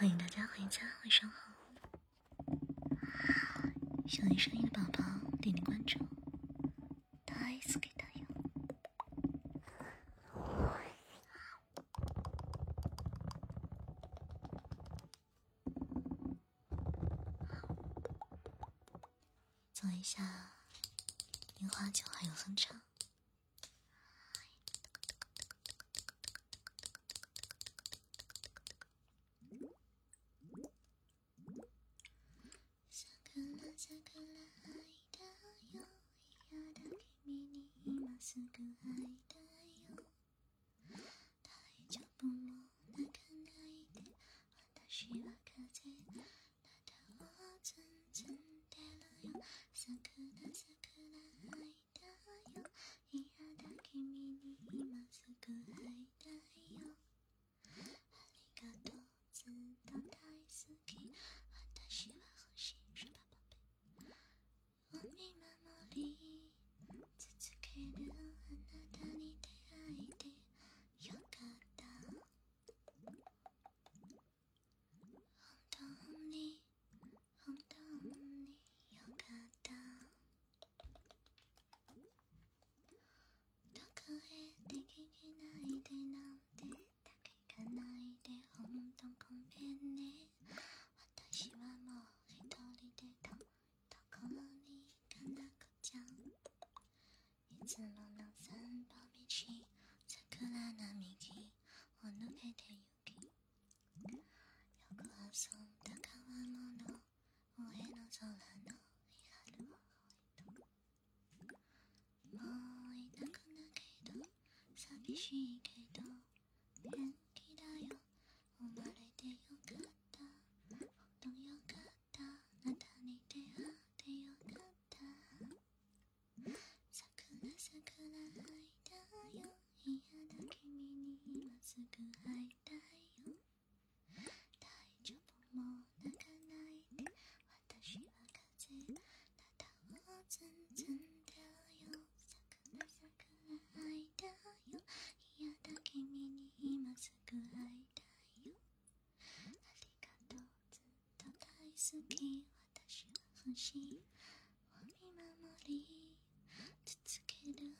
欢迎大家回家晚上好喜欢声音的宝宝点点关注打一次给大家做一下樱花酒还有哼唱。so good. つの散歩道桜並木を抜けてゆきよく遊んだ川物上の空の光を置いともう痛くなけど寂しいけ好き私は欲しいを見守り続ける